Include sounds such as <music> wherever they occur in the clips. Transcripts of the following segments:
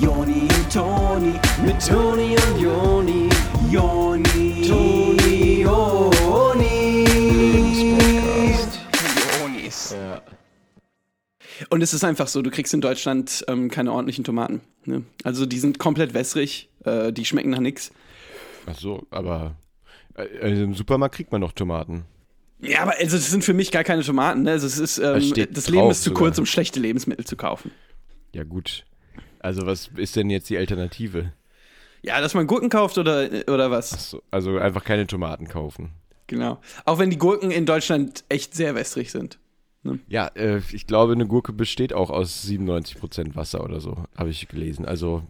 Joni und Toni, mit Toni und Joni, Joni, Toni, Joni. Jonis. Ja. Und es ist einfach so, du kriegst in Deutschland ähm, keine ordentlichen Tomaten. Ne? Also die sind komplett wässrig, äh, die schmecken nach nichts. Ach so, aber äh, im Supermarkt kriegt man noch Tomaten. Ja, aber also das sind für mich gar keine Tomaten. Ne? Also es ist, ähm, das Leben ist zu sogar. kurz, um schlechte Lebensmittel zu kaufen. Ja gut. Also was ist denn jetzt die Alternative? Ja, dass man Gurken kauft oder, oder was? So, also einfach keine Tomaten kaufen. Genau. Auch wenn die Gurken in Deutschland echt sehr wässrig sind. Ja, äh, ich glaube, eine Gurke besteht auch aus 97% Wasser oder so, habe ich gelesen. Also,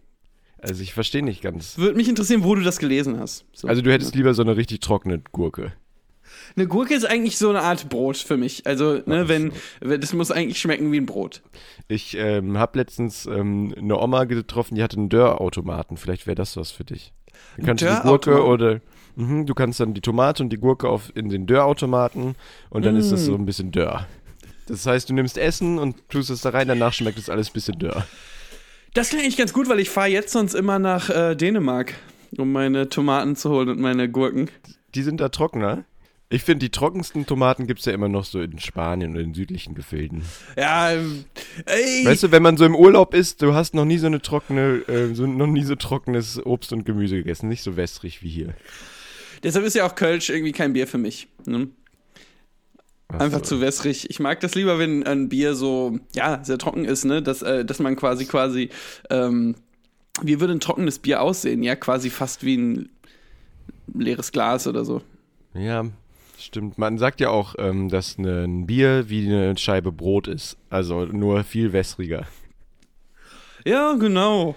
also ich verstehe nicht ganz. Würde mich interessieren, wo du das gelesen hast. So. Also du hättest lieber so eine richtig trockene Gurke. Eine Gurke ist eigentlich so eine Art Brot für mich. Also, ne, wenn, das muss eigentlich schmecken wie ein Brot. Ich ähm, habe letztens ähm, eine Oma getroffen, die hatte einen Dörrautomaten. Vielleicht wäre das was für dich. Du kannst die Gurke oder mhm, du kannst dann die Tomate und die Gurke auf in den Dörrautomaten und dann ist das Mm. so ein bisschen Dörr. Das heißt, du nimmst Essen und tust es da rein, danach schmeckt es alles ein bisschen Dörr. Das klingt eigentlich ganz gut, weil ich fahre jetzt sonst immer nach äh, Dänemark, um meine Tomaten zu holen und meine Gurken. Die sind da trockener. Ich finde, die trockensten Tomaten gibt es ja immer noch so in Spanien oder in südlichen Gefilden. Ja, ähm, ey. Weißt du, wenn man so im Urlaub ist, du hast noch nie so eine trockene, äh, so, noch nie so trockenes Obst und Gemüse gegessen. Nicht so wässrig wie hier. Deshalb ist ja auch Kölsch irgendwie kein Bier für mich. Ne? Ach Einfach so. zu wässrig. Ich mag das lieber, wenn ein Bier so, ja, sehr trocken ist, ne? Dass, äh, dass man quasi, quasi, ähm, wie würde ein trockenes Bier aussehen? Ja, quasi fast wie ein leeres Glas oder so. Ja, stimmt. Man sagt ja auch, ähm, dass ne- ein Bier wie eine Scheibe Brot ist. Also nur viel wässriger. Ja, genau.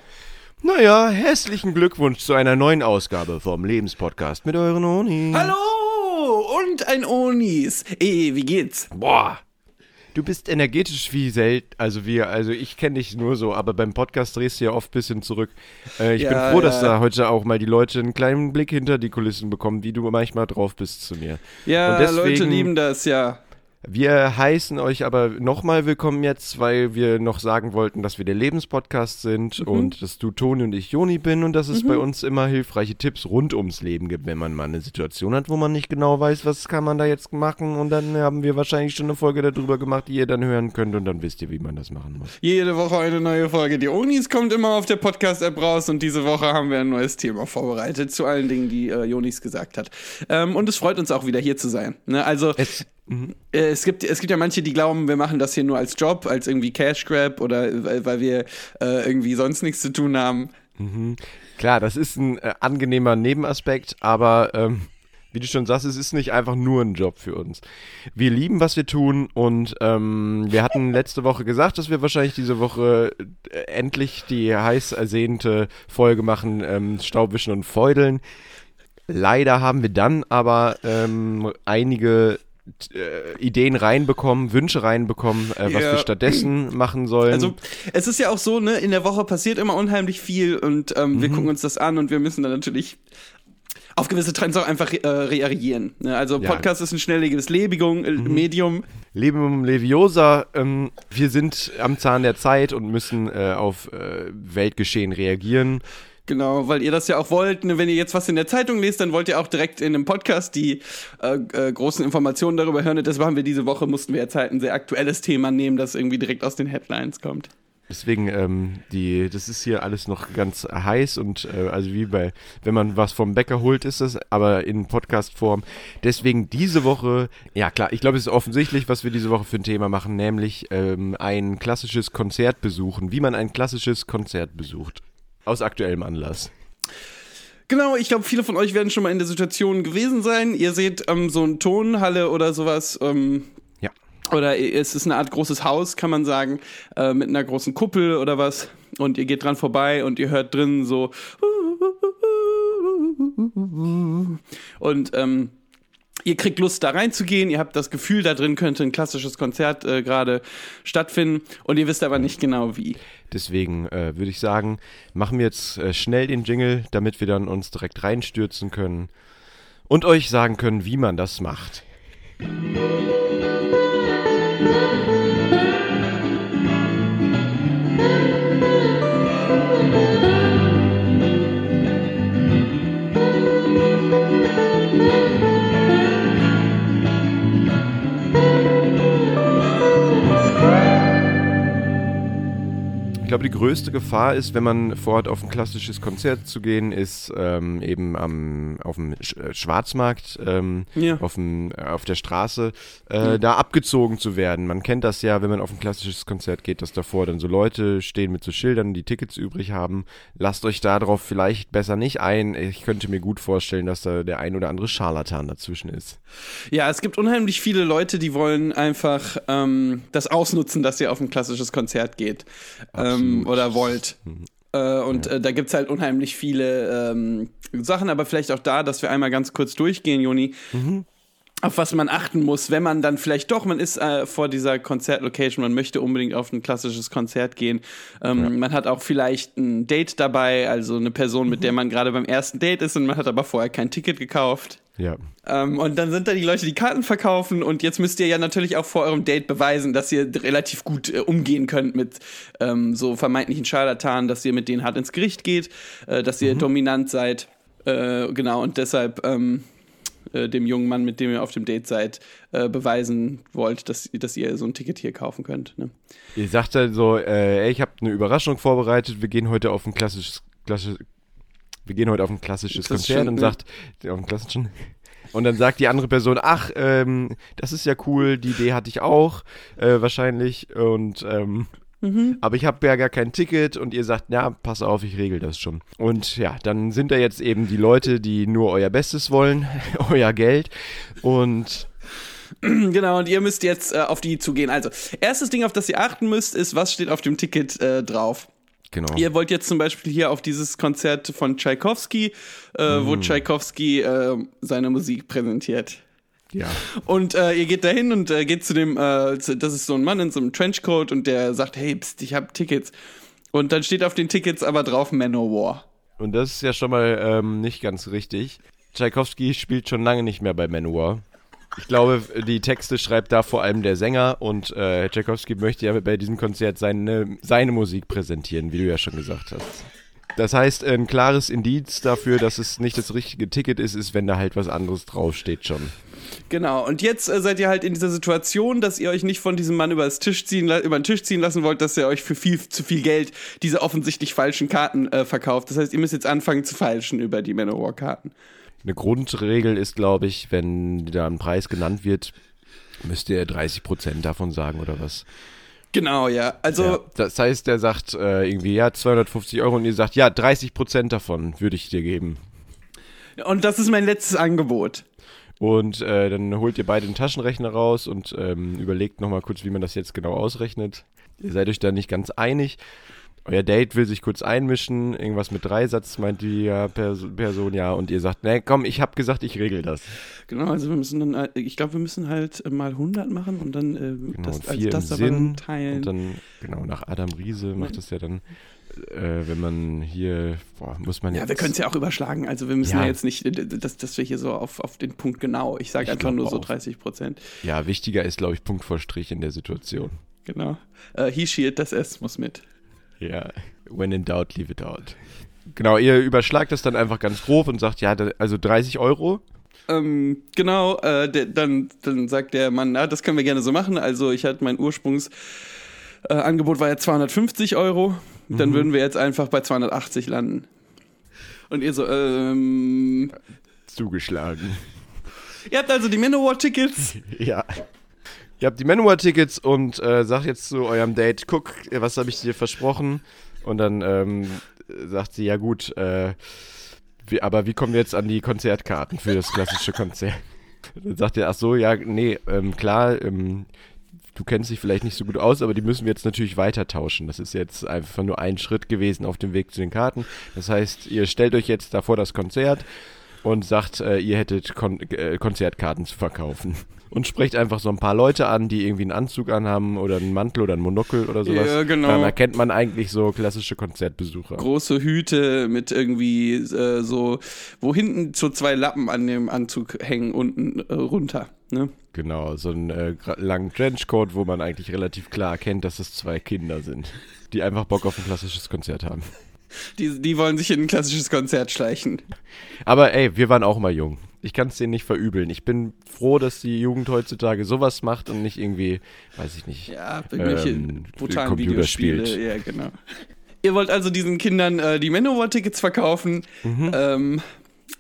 Naja, herzlichen Glückwunsch zu einer neuen Ausgabe vom Lebenspodcast mit euren Oni. Hallo! Und ein Onis. Ey, wie geht's? Boah. Du bist energetisch wie selten, also wir, also ich kenne dich nur so, aber beim Podcast drehst du ja oft ein bisschen zurück. Äh, ich Ja, bin froh, dass ja. da heute auch mal die Leute einen kleinen Blick hinter die Kulissen bekommen, wie du manchmal drauf bist zu mir. Ja, Und deswegen- Leute lieben das, ja. Wir heißen euch aber nochmal willkommen jetzt, weil wir noch sagen wollten, dass wir der Lebenspodcast sind Mhm. und dass du Toni und ich Joni bin und dass es bei uns immer hilfreiche Tipps rund ums Leben gibt, wenn man mal eine Situation hat, wo man nicht genau weiß, was kann man da jetzt machen und dann haben wir wahrscheinlich schon eine Folge darüber gemacht, die ihr dann hören könnt und dann wisst ihr, wie man das machen muss. Jede Woche eine neue Folge. Die Onis kommt immer auf der Podcast-App raus und diese Woche haben wir ein neues Thema vorbereitet zu allen Dingen, die äh, Jonis gesagt hat. Ähm, und es freut uns auch wieder hier zu sein. Ne? Also Es, äh, es, gibt, es gibt ja manche, die glauben, wir machen das hier nur als Job, als irgendwie Cash Grab oder weil, weil wir äh, irgendwie sonst nichts zu tun haben. klar, das ist ein äh, angenehmer Nebenaspekt, aber ähm, wie du schon sagst, es ist nicht einfach nur ein Job für uns. Wir lieben, was wir tun und ähm, wir hatten <laughs> letzte Woche gesagt, dass wir wahrscheinlich diese Woche äh, endlich die heiß ersehnte Folge machen, ähm, Staubwischen und Feudeln. Leider haben wir dann aber ähm, einige äh, Ideen reinbekommen, Wünsche reinbekommen, äh, was Ja. wir stattdessen machen sollen. Also es ist ja auch so, ne, in der Woche passiert immer unheimlich viel und ähm, wir gucken uns das an und wir müssen dann natürlich auf gewisse Trends auch einfach äh, reagieren. Ne? Also Ja. Podcast ist ein schnelllebiges Lebigung, äh, Medium. Leben Leviosa, ähm, wir sind am Zahn der Zeit und müssen äh, auf äh, Weltgeschehen reagieren. Genau, weil ihr das ja auch wollt. Ne? Wenn ihr jetzt was in der Zeitung lest, dann wollt ihr auch direkt in einem Podcast die äh, äh, großen Informationen darüber hören. Und deshalb haben wir diese Woche, mussten wir jetzt halt ein sehr aktuelles Thema nehmen, das irgendwie direkt aus den Headlines kommt. Deswegen, ähm, die, das ist hier alles noch ganz heiß und äh, also wie bei, wenn man was vom Bäcker holt, ist das, aber in Podcast-Form. Deswegen diese Woche, ja klar, ich glaube, es ist offensichtlich, was wir diese Woche für ein Thema machen, nämlich ähm, ein klassisches Konzert besuchen, wie man ein klassisches Konzert besucht. Aus aktuellem Anlass. Genau, ich glaube, viele von euch werden schon mal in der Situation gewesen sein. Ihr seht ähm, so eine Tonhalle oder sowas. Ähm, Ja. oder es ist eine Art großes Haus, kann man sagen, äh, mit einer großen Kuppel oder was. Und ihr geht dran vorbei und ihr hört drin so. Und ähm, ihr kriegt Lust, da reinzugehen. Ihr habt das Gefühl, da drin könnte ein klassisches Konzert äh, gerade stattfinden. Und ihr wisst aber nicht genau wie. Deswegen äh, würde ich sagen, machen wir jetzt äh, schnell den Jingle, damit wir dann uns direkt reinstürzen können und euch sagen können, wie man das macht. Ich glaube, die größte Gefahr ist, wenn man vorhat, auf ein klassisches Konzert zu gehen, ist ähm, eben am, auf dem Sch äh, Schwarzmarkt, ähm, Ja. auf, dem, äh, auf der Straße, äh, da abgezogen zu werden. Man kennt das ja, wenn man auf ein klassisches Konzert geht, dass davor dann so Leute stehen mit so Schildern, die Tickets übrig haben. Lasst euch darauf vielleicht besser nicht ein. Ich könnte mir gut vorstellen, dass da der ein oder andere Scharlatan dazwischen ist. Ja, es gibt unheimlich viele Leute, die wollen einfach ähm, das ausnutzen, dass ihr auf ein klassisches Konzert geht ähm, oder wollt. Äh, und äh, da gibt's halt unheimlich viele ähm, Sachen, aber vielleicht auch da, dass wir einmal ganz kurz durchgehen, Joni. Auf was man achten muss, wenn man dann vielleicht doch, man ist äh, vor dieser Konzertlocation, man möchte unbedingt auf ein klassisches Konzert gehen. Ähm, Man hat auch vielleicht ein Date dabei, also eine Person, mit der man gerade beim ersten Date ist und man hat aber vorher kein Ticket gekauft. Ja. Ähm, und dann sind da die Leute, die Karten verkaufen und jetzt müsst ihr ja natürlich auch vor eurem Date beweisen, dass ihr relativ gut äh, umgehen könnt mit ähm, so vermeintlichen Scharlatanen, dass ihr mit denen hart ins Gericht geht, äh, dass ihr dominant seid. Äh, genau, und deshalb ähm, äh, dem jungen Mann, mit dem ihr auf dem Date seid, äh, beweisen wollt, dass, dass ihr so ein Ticket hier kaufen könnt. Ne? Ihr sagt dann so, äh, ey, ich habe eine Überraschung vorbereitet, wir gehen heute auf ein klassisches, klassisches wir gehen heute auf ein klassisches Konzert und sagt, auf ein klassischen, <laughs> und dann sagt die andere Person, ach, ähm, das ist ja cool, die Idee hatte ich auch, äh, wahrscheinlich, und, ähm, Mhm. aber ich habe ja gar kein Ticket und ihr sagt, ja, pass auf, ich regel das schon. Und ja, dann sind da jetzt eben die Leute, die nur euer Bestes wollen, <laughs> euer Geld und <clears throat> Genau, und ihr müsst jetzt äh, auf die zugehen. Also, erstes Ding, auf das ihr achten müsst, ist, was steht auf dem Ticket äh, drauf. Genau. Ihr wollt jetzt zum Beispiel hier auf dieses Konzert von Tchaikovsky, äh, Mhm. wo Tchaikovsky äh, seine Musik präsentiert. Ja. Und äh, ihr geht dahin und äh, geht zu dem, äh, das ist so ein Mann in so einem Trenchcoat und der sagt, hey, pst, ich hab Tickets. Und dann steht auf den Tickets aber drauf Manowar. Und das ist ja schon mal ähm, nicht ganz richtig. Tchaikovsky spielt schon lange nicht mehr bei Manowar. Ich glaube, die Texte schreibt da vor allem der Sänger und äh, Tchaikovsky möchte ja bei diesem Konzert seine, seine Musik präsentieren, wie du ja schon gesagt hast. Das heißt, ein klares Indiz dafür, dass es nicht das richtige Ticket ist, ist, wenn da halt was anderes draufsteht schon. Genau, und jetzt äh, seid ihr halt in dieser Situation, dass ihr euch nicht von diesem Mann über, Tisch ziehen, über den Tisch ziehen lassen wollt, dass er euch für viel zu viel Geld diese offensichtlich falschen Karten äh, verkauft. Das heißt, ihr müsst jetzt anfangen zu falschen über die Manowar-Karten. Eine Grundregel ist, glaube ich, wenn da ein Preis genannt wird, müsst ihr 30% davon sagen oder was. Genau, ja. Also, Ja, das heißt, der sagt äh, irgendwie, ja, 250 Euro und ihr sagt, ja, 30 Prozent davon würde ich dir geben. und das ist mein letztes Angebot. Und äh, dann holt ihr beide den Taschenrechner raus und ähm, überlegt nochmal kurz, wie man das jetzt genau ausrechnet. Ihr seid euch da nicht ganz einig. Euer Date will sich kurz einmischen, irgendwas mit Dreisatz, meint die ja, Pers Person ja, und ihr sagt, ne, komm, ich hab gesagt, ich regel das. Genau, also wir müssen dann, äh, ich glaube, wir müssen halt äh, mal 100 machen und dann äh, Genau, das, und als vier das Sinn. teilen. Und dann, genau, nach Adam Riese macht das ja dann, äh, wenn man hier, boah, muss man ja, jetzt... wir können es ja auch überschlagen. Also wir müssen Ja. ja, jetzt nicht, äh, dass, dass wir hier so auf, auf den Punkt genau. Ich sage einfach nur so auch. 30 Prozent. Ja, wichtiger ist, glaube ich, Punkt vor Strich in der Situation. Genau. Äh, he, she, it, das S muss mit. Ja, when in doubt, leave it out. Genau, ihr überschlagt das dann einfach ganz grob und sagt, ja, also 30 Euro. Ähm, genau, äh, der, dann, dann sagt der Mann, na, das können wir gerne so machen. Also ich hatte mein Ursprungsangebot äh, war ja 250 Euro. Dann würden wir jetzt einfach bei 280 landen. Und ihr so, ähm, Zugeschlagen. ihr habt also die Manowar-Tickets. <laughs> Ja. Ihr habt die Manowar-Tickets und äh, sagt jetzt zu eurem Date, guck, was habe ich dir versprochen? Und dann ähm, sagt sie, ja gut, äh, wie, aber wie kommen wir jetzt an die Konzertkarten für das klassische Konzert? <laughs> Dann sagt er, ach so, ja, nee, ähm, klar, ähm, du kennst dich vielleicht nicht so gut aus, aber die müssen wir jetzt natürlich weiter tauschen. Das ist jetzt einfach nur ein Schritt gewesen auf dem Weg zu den Karten. Das heißt, ihr stellt euch jetzt davor das Konzert und sagt, äh, ihr hättet Kon äh, Konzertkarten zu verkaufen. Und sprecht einfach so ein paar Leute an, die irgendwie einen Anzug anhaben oder einen Mantel oder einen Monokel oder sowas. Ja, genau. Dann erkennt man eigentlich so klassische Konzertbesucher. Große Hüte mit irgendwie äh, so, wo hinten so zwei Lappen an dem Anzug hängen, unten äh, runter. Ne? Genau, so einen äh, langen Trenchcoat, wo man eigentlich relativ klar erkennt, dass es zwei Kinder sind, die einfach Bock auf ein klassisches Konzert haben. Die, die wollen sich in ein klassisches Konzert schleichen. Aber ey, wir waren auch mal jung. Ich kann es denen nicht verübeln. Ich bin froh, dass die Jugend heutzutage sowas macht und nicht irgendwie, weiß ich nicht. Ja, irgendwelche Ähm, brutalen Computer Videospiele. spielt. Ja, genau. Ihr wollt also diesen Kindern äh, die Manowar-Tickets verkaufen. Mhm. Ähm,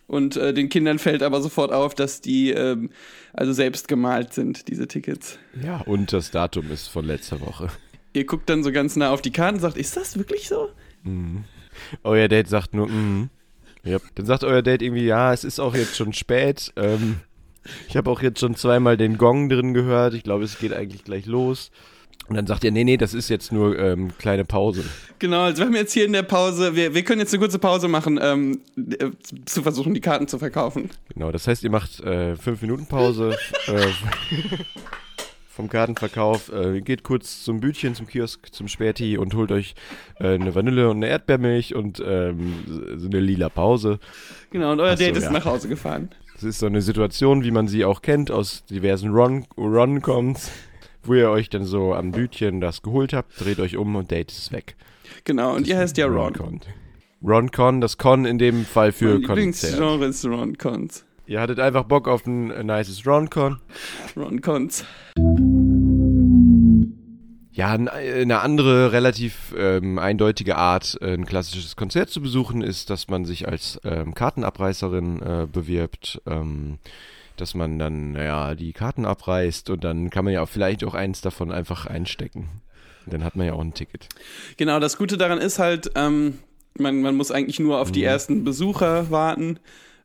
und äh, den Kindern fällt aber sofort auf, dass die ähm, also selbst gemalt sind, diese Tickets. Ja, und das Datum ist von letzter Woche. Ihr guckt dann so ganz nah auf die Karten und sagt, ist das wirklich so? Euer Date sagt nur, mhm. Ja. Dann sagt euer Date irgendwie, ja, es ist auch jetzt schon spät. Ähm, ich habe auch jetzt schon zweimal den Gong drin gehört. Ich glaube, es geht eigentlich gleich los. Und dann sagt ihr, nee, nee, das ist jetzt nur ähm, kleine Pause. Genau, also wir haben jetzt hier in der Pause, wir, wir können jetzt eine kurze Pause machen, ähm, äh, zu versuchen, die Karten zu verkaufen. Genau, das heißt, ihr macht äh, fünf Minuten Pause <laughs> äh, vom Kartenverkauf, äh, geht kurz zum Bütchen, zum Kiosk, zum Späti und holt euch äh, eine Vanille und eine Erdbeermilch und ähm, so eine lila Pause. Genau, und euer Ach so, Date ist ja. nach Hause gefahren. Das ist so eine Situation, wie man sie auch kennt aus diversen Ron- Ron-Coms, wo ihr euch dann so am Bütchen das geholt habt, dreht euch um und Date ist weg. Genau, und ihr heißt ja Ron. Ron-Con. Ron-Con, das Con in dem Fall für Mein Konzert. Lieblingsgenre ist Ron-Cons. Ihr hattet einfach Bock auf ein äh, nices Ron-Con. Ron-Cons. Ja, n- eine andere relativ ähm, eindeutige Art, äh, ein klassisches Konzert zu besuchen, ist, dass man sich als ähm, Kartenabreißerin äh, bewirbt, ähm, dass man dann, naja, die Karten abreißt und dann kann man ja auch vielleicht auch eins davon einfach einstecken. Dann hat man ja auch ein Ticket. Genau, das Gute daran ist halt, ähm, man, man muss eigentlich nur auf die Mhm. ersten Besucher warten.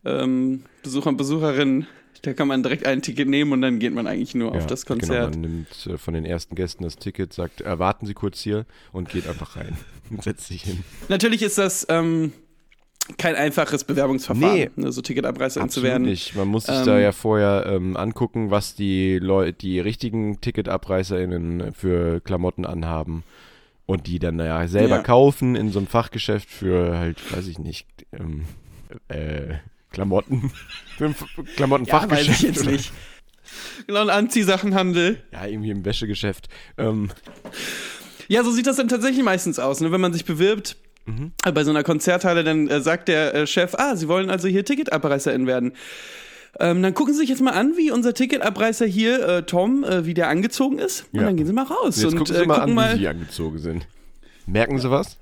Ähm, Besucher und Besucherinnen, da kann man direkt ein Ticket nehmen und dann geht man eigentlich nur auf Ja, das Genau, Konzert. man nimmt äh, von den ersten Gästen das Ticket, sagt, erwarten Sie kurz hier und geht einfach rein und <laughs> setzt sich hin. Natürlich ist das ähm, kein einfaches Bewerbungsverfahren, Nee. ne, so Ticketabreißerin zu Absolut werden. nicht. Man muss sich Ähm, da ja vorher ähm, angucken, was die Leute, die richtigen TicketabreißerInnen für Klamotten anhaben und die dann naja selber Ja. kaufen in so einem Fachgeschäft für halt, weiß ich nicht, ähm, äh, Klamotten. <laughs> Für ein F- Ja, weiß Klamottenfachgeschäft. ich jetzt oder- nicht. Genau, ein Anziehsachenhandel. Ja, irgendwie im Wäschegeschäft. Ähm, Ja, so sieht das dann tatsächlich meistens aus. Ne? Wenn man sich bewirbt Mhm. äh, bei so einer Konzerthalle, dann äh, sagt der äh, Chef, ah, Sie wollen also hier Ticketabreißerin werden. Ähm, dann gucken Sie sich jetzt mal an, wie unser Ticketabreißer hier, äh, Tom, äh, wie der angezogen ist. Und Ja. dann gehen Sie mal raus jetzt und gucken äh, Sie mal gucken an, mal. wie sie angezogen sind. Merken Sie was?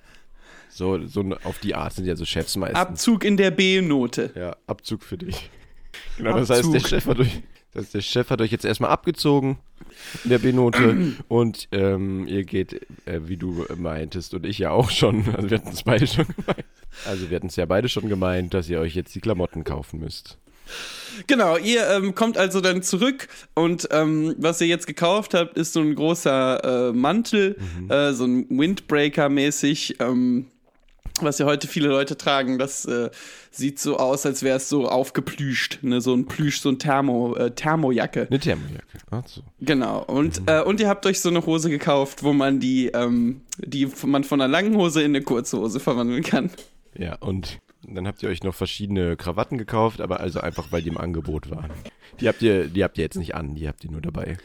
So, so auf die Art sind ja so Chefs meistens. Abzug in der B-Note. Ja, Abzug für dich. Genau, das heißt, der Abzug. Chef, hat euch, das heißt, der Chef hat euch jetzt erstmal abgezogen in der B-Note <clears throat> und ähm, ihr geht, äh, wie du meintest und ich ja auch schon, also wir hatten es beide schon gemeint. Also wir hatten es ja beide schon gemeint, dass ihr euch jetzt die Klamotten kaufen müsst. Genau, ihr ähm, kommt also dann zurück und ähm, was ihr jetzt gekauft habt, ist so ein großer äh, Mantel, Mhm. äh, so ein Windbreaker-mäßig, ähm, was ja heute viele Leute tragen. Das äh, sieht so aus, als wäre es so aufgeplüscht, ne? so ein Plüsch, so ein Thermo, äh, Thermojacke. Eine Thermojacke. Ach so. Genau. Und, äh, und ihr habt euch so eine Hose gekauft, wo man die, ähm, die man von einer langen Hose in eine kurze Hose verwandeln kann. Ja, und dann habt ihr euch noch verschiedene Krawatten gekauft, aber also einfach, weil die im Angebot waren. Die habt ihr, die habt ihr jetzt nicht an, die habt ihr nur dabei.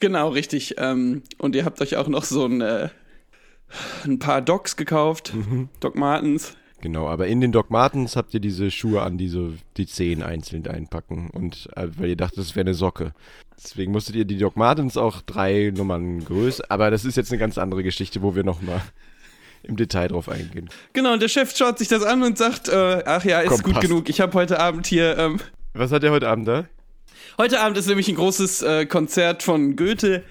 Genau, richtig. Ähm, und ihr habt euch auch noch so ein, äh, ein paar Docs gekauft. Doc Martens. Genau, aber in den Doc Martens habt ihr diese Schuhe an, die so die Zehen einzeln einpacken. Und äh, weil ihr dachtet, das wäre eine Socke. Deswegen musstet ihr die Doc Martens auch drei Nummern größer. Aber das ist jetzt eine ganz andere Geschichte, wo wir nochmal im Detail drauf eingehen. Genau, und der Chef schaut sich das an und sagt, äh, ach ja, ist Komm, gut passt. genug. Ich habe heute Abend hier, ähm, Was hat er heute Abend da? heute Abend ist nämlich ein großes äh, Konzert von Goethe.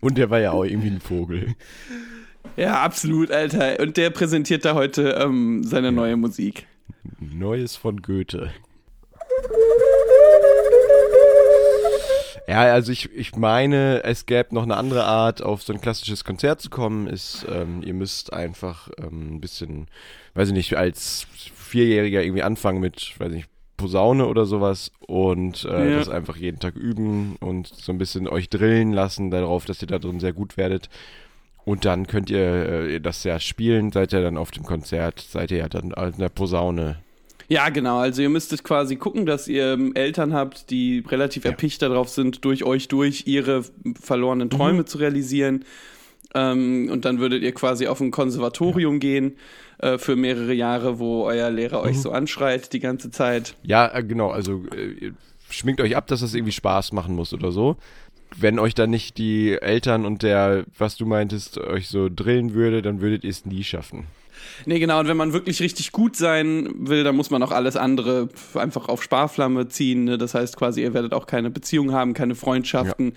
Und der war ja auch irgendwie ein Vogel. Ja, <laughs> absolut, Alter. Und der präsentiert da heute ähm, seine neue Musik. Neues von Goethe. Ja, also ich, ich meine, es gäbe noch eine andere Art, auf so ein klassisches Konzert zu kommen, ist, ähm, ihr müsst einfach ähm, ein bisschen, weiß ich nicht, als Vierjähriger irgendwie anfangen mit, weiß ich nicht, Posaune oder sowas und äh, Ja. das einfach jeden Tag üben und so ein bisschen euch drillen lassen darauf, dass ihr da drin sehr gut werdet. Und dann könnt ihr äh, das ja spielen, seid ihr dann auf dem Konzert, seid ihr ja dann in der Posaune Ja, genau. Also ihr müsstet quasi gucken, dass ihr ähm, Eltern habt, die relativ Ja. erpicht darauf sind, durch euch durch ihre verlorenen Träume zu realisieren. Ähm, und dann würdet ihr quasi auf ein Konservatorium gehen äh, für mehrere Jahre, wo euer Lehrer euch so anschreit die ganze Zeit. Ja, äh, genau, also äh, schminkt euch ab, dass das irgendwie Spaß machen muss oder so. Wenn euch dann nicht die Eltern und der, was du meintest, euch so drillen würde, dann würdet ihr es nie schaffen. Nee, genau. Und wenn man wirklich richtig gut sein will, dann muss man auch alles andere einfach auf Sparflamme ziehen. Ne? Das heißt quasi, ihr werdet auch keine Beziehung haben, keine Freundschaften.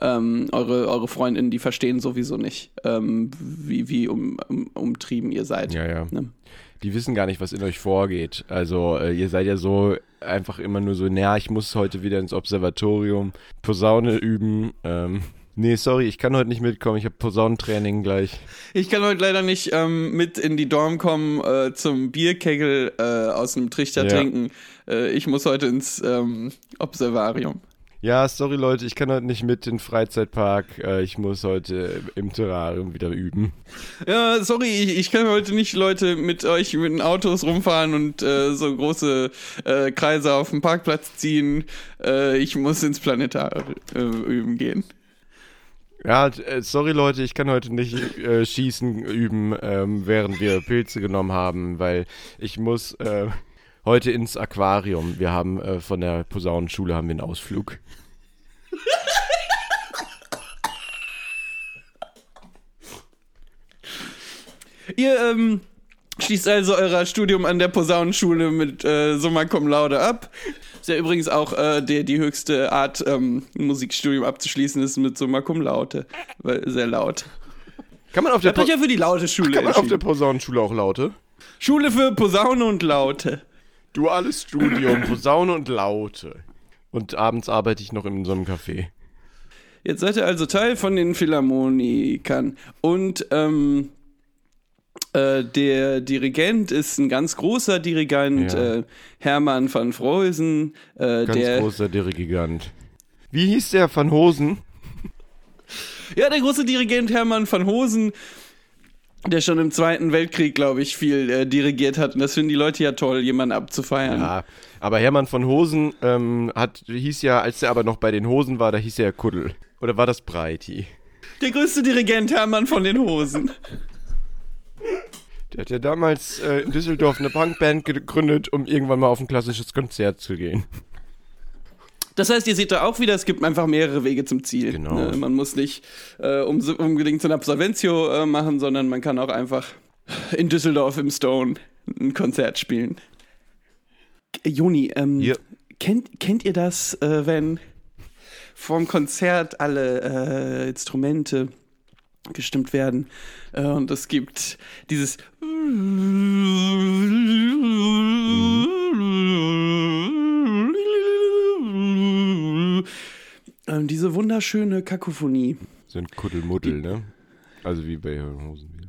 Ähm, eure, eure Freundinnen, die verstehen sowieso nicht, ähm, wie, wie um, um, umtrieben ihr seid. Ja, ja. Ne? Die wissen gar nicht, was in euch vorgeht. Also äh, ihr seid ja so einfach immer nur so, naja, ich muss heute wieder ins Observatorium Posaune üben. Ähm, nee, sorry, ich kann heute nicht mitkommen. Ich habe Posaunentraining gleich. Ich kann heute leider nicht ähm, mit in die Dorm kommen äh, zum Bierkegel äh, aus dem Trichter Ja. trinken. Äh, ich muss heute ins ähm, Observarium. Ja, sorry Leute, ich kann heute nicht mit in den Freizeitpark. Äh, ich muss heute im Terrarium wieder üben. Ja, sorry, ich, ich kann heute nicht Leute mit euch mit den Autos rumfahren und äh, so große äh, Kreise auf dem Parkplatz ziehen. Äh, ich muss ins Planetarium äh, üben gehen. Ja, äh, sorry Leute, ich kann heute nicht äh, schießen üben, ähm, während wir Pilze genommen haben, weil ich muss äh, heute ins Aquarium. Wir haben äh, von der Posaunenschule haben wir einen Ausflug. <laughs> Ihr ähm, schließt also euer Studium an der Posaunenschule mit äh, Summa Cum Laude ab. Ist ja übrigens auch äh, der, die höchste Art, ähm, ein Musikstudium abzuschließen, ist mit Summa Cum Laude. Weil sehr laut. Kann man auf der, ja für die laute Schule kann man auf der. Posaunenschule auch Laute? Schule für Posaune und Laute. Duales Studium, Posaune und Laute. Und abends arbeite ich noch in so einem Café. Jetzt seid ihr also Teil von den Philharmonikern. Und ähm, äh, der Dirigent ist ein ganz großer Dirigent, Ja. äh, Hermann van Freusen. Äh, Ganz der, großer Dirigant. Wie hieß der Van Hosen? ja, der große Dirigent Hermann van Hosen, der schon im Zweiten Weltkrieg, glaube ich, viel äh, dirigiert hat. Und das finden die Leute ja toll, jemanden abzufeiern. Ja, aber Hermann von Hosen ähm, hat, hieß ja, als er aber noch bei den Hosen war, da hieß er ja Kuddel. Oder war das Breiti? Der größte Dirigent Hermann von den Hosen. Der hat ja damals äh, in Düsseldorf eine Punkband gegründet, um irgendwann mal auf ein klassisches Konzert zu gehen. Das heißt, ihr seht da auch wieder, es gibt einfach mehrere Wege zum Ziel. Genau. Ne? Man muss nicht äh, um, unbedingt so ein Absolventio äh, machen, sondern man kann auch einfach in Düsseldorf im Stone ein Konzert spielen. Äh, Joni, ähm, Ja. kennt, kennt ihr das, äh, wenn vorm Konzert alle äh, Instrumente gestimmt werden äh, und es gibt dieses ähm, diese wunderschöne Kakophonie. So ein Kuddelmuddel, ne? Also wie bei Hosen wieder.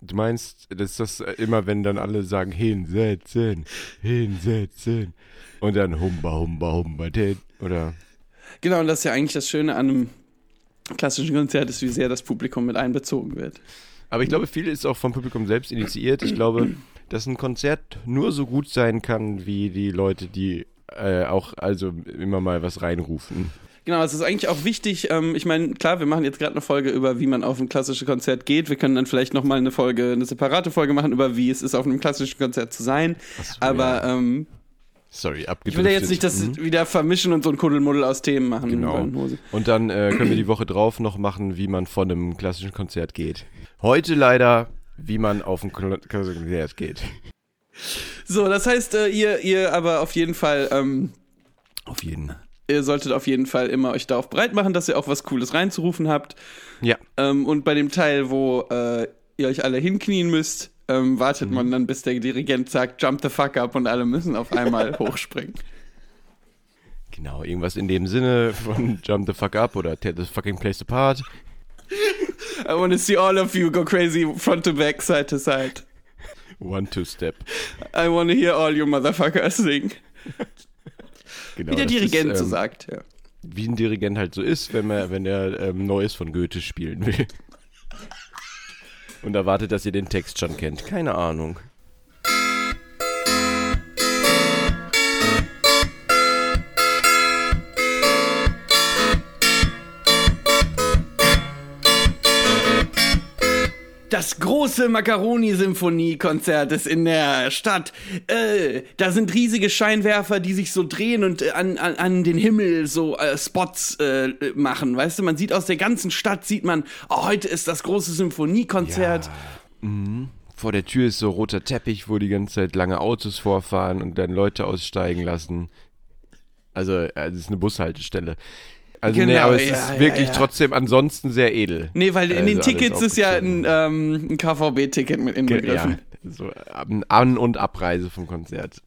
Du meinst, das ist das äh, immer, wenn dann alle sagen, hinsetzen, hinsetzen. Und dann humba, humba, humba. Oder, Genau, und das ist ja eigentlich das Schöne an einem klassischen Konzert, ist, wie sehr das Publikum mit einbezogen wird. aber ich glaube, viel ist auch vom Publikum selbst initiiert. Ich glaube, dass ein Konzert nur so gut sein kann, wie die Leute, die äh, auch also immer mal was reinrufen. Genau, es ist eigentlich auch wichtig, ähm, ich meine, klar, wir machen jetzt gerade eine Folge über, wie man auf ein klassisches Konzert geht. Wir können dann vielleicht nochmal eine Folge, eine separate Folge machen über, wie es ist, auf einem klassischen Konzert zu sein. so, Aber ähm, Sorry, ich abgedriftet. will ja jetzt nicht das Mhm. wieder vermischen und so ein Kuddelmuddel aus Themen machen. Genau. Und dann äh, können wir die Woche drauf noch machen, wie man von einem klassischen Konzert geht. Heute leider, wie man auf ein Konzert geht. So, das heißt, äh, ihr, ihr aber auf jeden Fall, ähm, Auf jeden. ihr solltet auf jeden Fall immer euch darauf bereit machen, dass ihr auch was Cooles reinzurufen habt. Ja. Ähm, und bei dem Teil, wo äh, ihr euch alle hinknien müsst, ähm, wartet Mhm. man dann, bis der Dirigent sagt, jump the fuck up und alle müssen auf einmal <laughs> hochspringen. Genau, irgendwas in dem Sinne von <laughs> Jump the fuck up oder Tear the fucking place apart. I wanna see all of you go crazy front to back, side to side. One, two step. I wanna hear all you motherfuckers sing. <laughs> Genau, Wie der Dirigent ist, so ähm, sagt, ja. Wie ein Dirigent halt so ist, wenn, man, wenn er ähm, Neues von Goethe spielen will. Und erwartet, dass ihr den Text schon kennt. Keine Ahnung. Das große Macaroni-Symphonie-Konzert ist in der Stadt. Äh, da sind riesige Scheinwerfer, die sich so drehen und äh, an, an, an den Himmel so äh, Spots äh, machen. Weißt du, man sieht aus der ganzen Stadt, sieht man, oh, heute ist das große Symphoniekonzert. Vor der Tür ist so roter Teppich, wo die ganze Zeit lange Autos vorfahren und dann Leute aussteigen lassen. Also, äh, es ist eine Bushaltestelle. Also, nee, Genau, aber es ja, ist ja, wirklich ja. trotzdem ansonsten sehr edel. Nee, weil in Also den Tickets ist ja ein, ähm, ein KVB-Ticket mit Ja, inbegriffen. so An- An- und Abreise vom Konzert.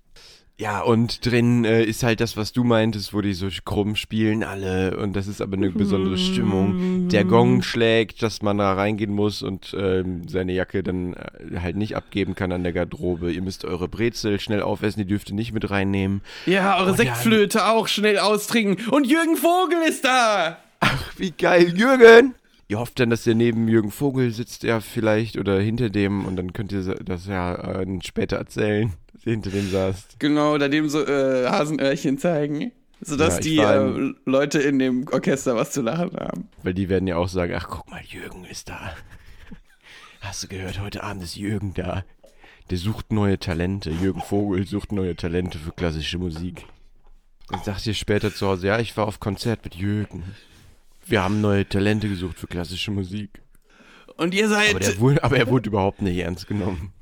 Ja, und drin äh, ist halt das, was du meintest, wo die so krumm spielen alle und das ist aber eine besondere Stimmung. Der Gong schlägt, dass man da reingehen muss und ähm, seine Jacke dann äh, halt nicht abgeben kann an der Garderobe. Ihr müsst eure Brezel schnell aufessen, die dürft ihr nicht mit reinnehmen. Ja, eure Und Sektflöte auch schnell austrinken. Und Jürgen Vogel ist da! Ach, wie geil, Jürgen! Ihr hofft dann, dass ihr neben Jürgen Vogel sitzt, ja vielleicht, oder hinter dem und dann könnt ihr das ja äh, später erzählen, dass ihr hinter dem saßt. Genau, da dem so äh, Hasenöhrchen zeigen. Sodass Ja, die äh, Leute in dem Orchester was zu lachen haben. Weil die werden ja auch sagen, ach guck mal, Jürgen ist da. Hast du gehört, heute Abend ist Jürgen da. Der sucht neue Talente. Jürgen Vogel sucht neue Talente für klassische Musik. Dann sagt ihr später zu Hause, ja, ich war auf Konzert mit Jürgen. Wir haben neue Talente gesucht für klassische Musik. Und ihr seid. Aber, wurde, aber er wurde überhaupt nicht ernst genommen.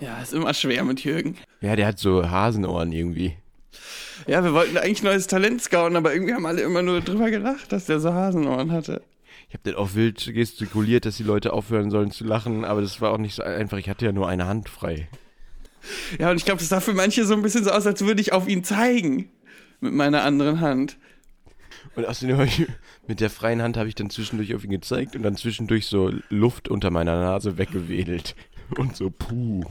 ja, ist immer schwer mit Jürgen. Ja, der hat so Hasenohren irgendwie. Ja, wir wollten eigentlich neues Talent scouten, aber irgendwie haben alle immer nur drüber gelacht, dass der so Hasenohren hatte. Ich habe dann auch wild gestikuliert, dass die Leute aufhören sollen zu lachen, aber das war auch nicht so einfach. Ich hatte ja nur eine Hand frei. Ja, und ich glaube, das sah für manche so ein bisschen so aus, als würde ich auf ihn zeigen. Mit meiner anderen Hand. Und außerdem hab ich, mit der freien Hand habe ich dann zwischendurch auf ihn gezeigt und dann zwischendurch so Luft unter meiner Nase weggewedelt. <laughs> Und so, puh.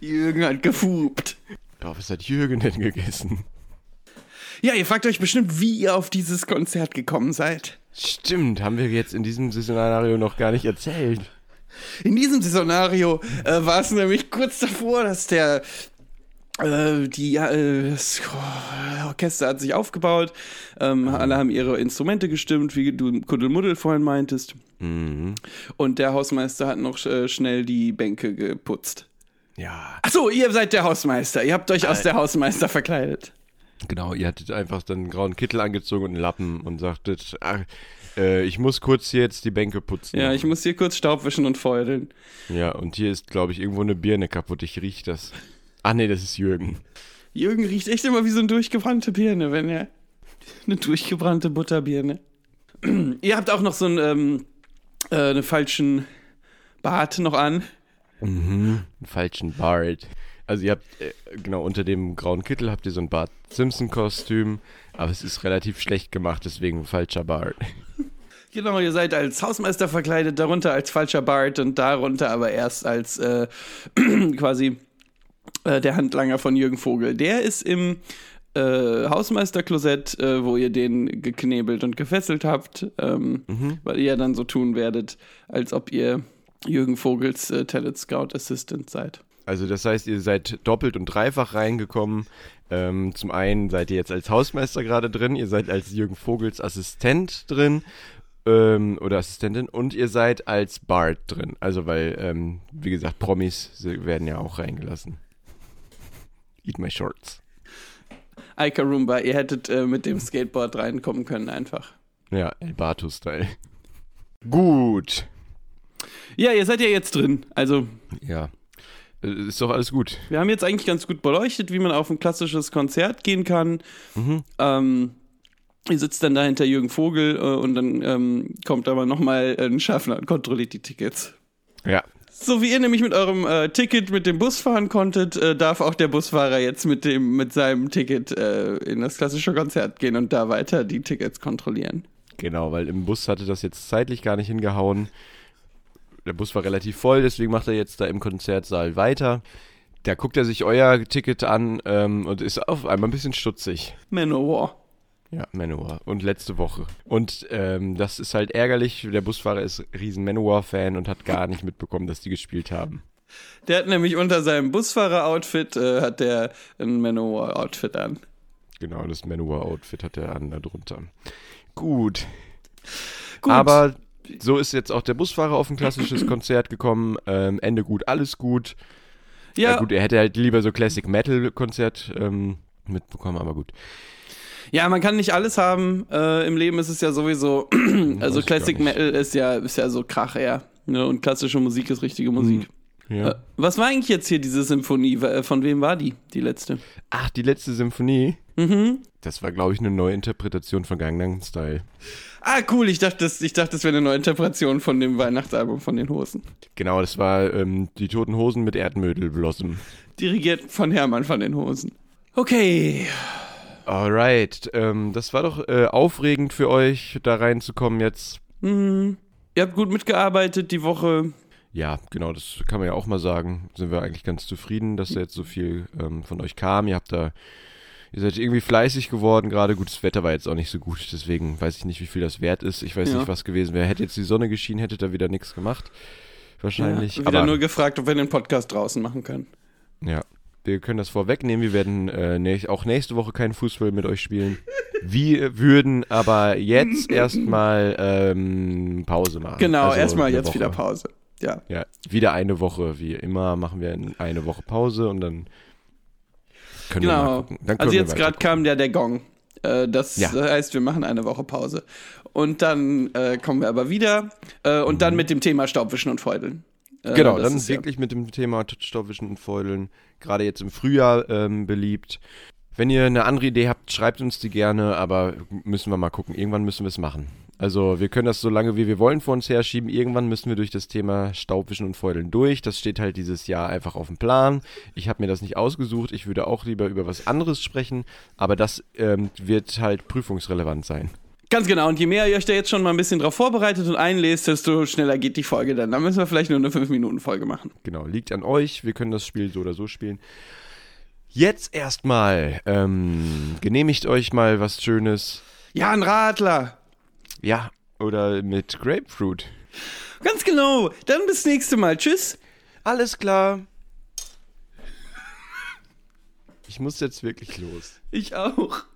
Jürgen hat gefupt. Ja, was hat Jürgen denn gegessen? Ja, ihr fragt euch bestimmt, wie ihr auf dieses Konzert gekommen seid. Stimmt, haben wir jetzt in diesem Szenario noch gar nicht erzählt. In diesem Szenario äh, war es nämlich kurz davor, dass der äh, die äh, das Orchester hat sich aufgebaut, ähm, alle haben ihre Instrumente gestimmt, wie du Kuddelmuddel vorhin meintest. Mhm. Und der Hausmeister hat noch äh, schnell die Bänke geputzt. Ja, Ach so, ihr seid der Hausmeister. Ihr habt euch als der Hausmeister verkleidet. genau, ihr hattet einfach dann einen grauen Kittel angezogen und einen Lappen und sagtet, ach, äh, ich muss kurz hier jetzt die Bänke putzen. Ja, ich muss hier kurz Staub wischen und feudeln. Ja, und hier ist, glaube ich, irgendwo eine Birne kaputt. Ich riech das. Ach nee, das ist Jürgen. Jürgen riecht echt immer wie so eine durchgebrannte Birne, wenn er. Eine durchgebrannte Butterbirne. <clears throat> Ihr habt auch noch so einen, ähm, äh, einen falschen Bart noch an. Mhm. Einen falschen Bart. Also ihr habt, äh, genau, unter dem grauen Kittel habt ihr so ein Bart Simpson-Kostüm, aber es ist relativ schlecht gemacht, deswegen falscher Bart. <laughs> Genau, ihr seid als Hausmeister verkleidet, darunter als falscher Bart und darunter aber erst als äh, <clears throat> quasi äh, der Handlanger von Jürgen Vogel. Der ist im äh, Hausmeisterklosett, äh, wo ihr den geknebelt und gefesselt habt, ähm, weil ihr dann so tun werdet, als ob ihr Jürgen Vogels äh, Talent Scout Assistant seid. Also das heißt, ihr seid doppelt und dreifach reingekommen. Ähm, zum einen seid ihr jetzt als Hausmeister gerade drin, ihr seid als Jürgen Vogels Assistent drin ähm, oder Assistentin und ihr seid als Bart drin. Also weil, ähm, wie gesagt, Promis werden ja auch reingelassen. Eat my shorts. Ika Roomba, ihr hättet äh, mit dem Skateboard reinkommen können einfach. Ja, El Bato-Style. Gut. Ja, ihr seid ja jetzt drin. Also, Ja. Äh, Ist doch alles gut. wir haben jetzt eigentlich ganz gut beleuchtet, wie man auf ein klassisches Konzert gehen kann. Ähm, ihr sitzt dann da hinter Jürgen Vogel äh, und dann ähm, kommt aber nochmal ein Schaffner und kontrolliert die Tickets. So wie ihr nämlich mit eurem äh, Ticket mit dem Bus fahren konntet, äh, darf auch der Busfahrer jetzt mit dem mit seinem Ticket äh, in das klassische Konzert gehen und da weiter die Tickets kontrollieren. Genau, weil im Bus hatte das jetzt zeitlich gar nicht hingehauen. Der Bus war relativ voll, deswegen macht er jetzt da im Konzertsaal weiter. Da guckt er sich euer Ticket an ähm, und ist auf einmal ein bisschen stutzig. Manowar. Ja, Manowar. Und letzte Woche. Und ähm, das ist halt ärgerlich. Der Busfahrer ist riesen Manowar-Fan und hat gar nicht mitbekommen, dass die gespielt haben. Der hat nämlich unter seinem Busfahrer-Outfit äh, hat der ein Manowar-Outfit an. Genau, das Manowar-Outfit hat er an da drunter. Gut. Gut. Aber so ist jetzt auch der Busfahrer auf ein klassisches Konzert gekommen. Ähm, Ende gut, alles gut. Ja. Ja, gut, er hätte halt lieber so Classic Metal Konzert ähm, mitbekommen, aber gut. Ja, man kann nicht alles haben. Äh, Im Leben ist es ja sowieso, <clears throat> also Classic. Metal ist ja, ist ja so Krach eher. Ne? Und klassische Musik ist richtige Musik. Ja. Äh, was war eigentlich jetzt hier diese Symphonie? Äh, Von wem war die, die letzte? Ach, die letzte Symphonie. Mhm. Das war, glaube ich, eine neue Interpretation von Gangnam Style. Ah, cool. Ich dachte, das, ich dachte, das wäre eine neue Interpretation von dem Weihnachtsalbum von den Hosen. Genau, das war ähm, die Toten Hosen mit Erdmödel Blossom. Dirigiert von Hermann von den Hosen. Okay. Alright, ähm, das war doch äh, aufregend für euch, da reinzukommen jetzt. Mhm. Ihr habt gut mitgearbeitet die Woche. Ja, genau, das kann man ja auch mal sagen. Sind wir eigentlich ganz zufrieden, dass da jetzt so viel ähm, von euch kam. Ihr habt da, ihr seid irgendwie fleißig geworden. Gerade gut, das Wetter war jetzt auch nicht so gut, deswegen weiß ich nicht, wie viel das wert ist. Ich weiß Ja. nicht, was gewesen wäre. Hätte jetzt die Sonne geschienen, hätte da wieder nichts gemacht. Wahrscheinlich. Ja, wieder Aber nur gefragt, ob wir den Podcast draußen machen können. ja, wir können das vorwegnehmen. Wir werden äh, näch- auch nächste Woche keinen Fußball mit euch spielen. Wir würden aber jetzt <laughs> erstmal ähm, Pause machen. Genau, Also erstmal jetzt Woche. wieder Pause. Ja. Ja, wieder eine Woche, wie immer, machen wir eine Woche Pause und dann können wir mal Genau. gucken. Dann Also wir jetzt gerade kam der der Gong. Äh, das Ja. heißt, wir machen eine Woche Pause. Und dann äh, kommen wir aber wieder. Äh, und dann mit dem Thema Staubwischen und Feudeln. Äh. Genau, das dann ist ja- wirklich mit dem Thema Stoffwischen und Fäudeln, gerade jetzt im Frühjahr ähm, beliebt. Wenn ihr eine andere Idee habt, schreibt uns die gerne, aber müssen wir mal gucken. Irgendwann müssen wir es machen. Also wir können das so lange wie wir wollen vor uns herschieben. Irgendwann müssen wir durch das Thema Staubwischen und Fäudeln durch. Das steht halt dieses Jahr einfach auf dem Plan. Ich habe mir das nicht ausgesucht. Ich würde auch lieber über was anderes sprechen, aber das ähm, wird halt prüfungsrelevant sein. Ganz genau. Und je mehr ihr euch da jetzt schon mal ein bisschen drauf vorbereitet und einlest, desto schneller geht die Folge dann. Dann müssen wir vielleicht nur eine 5-Minuten-Folge machen. Genau, liegt an euch. Wir können das Spiel so oder so spielen. Jetzt erstmal, ähm, genehmigt euch mal was Schönes. Ja, ein Radler. Ja, oder mit Grapefruit. Ganz genau. Dann bis nächste Mal. Tschüss. Alles klar. Ich muss jetzt wirklich los. Ich auch.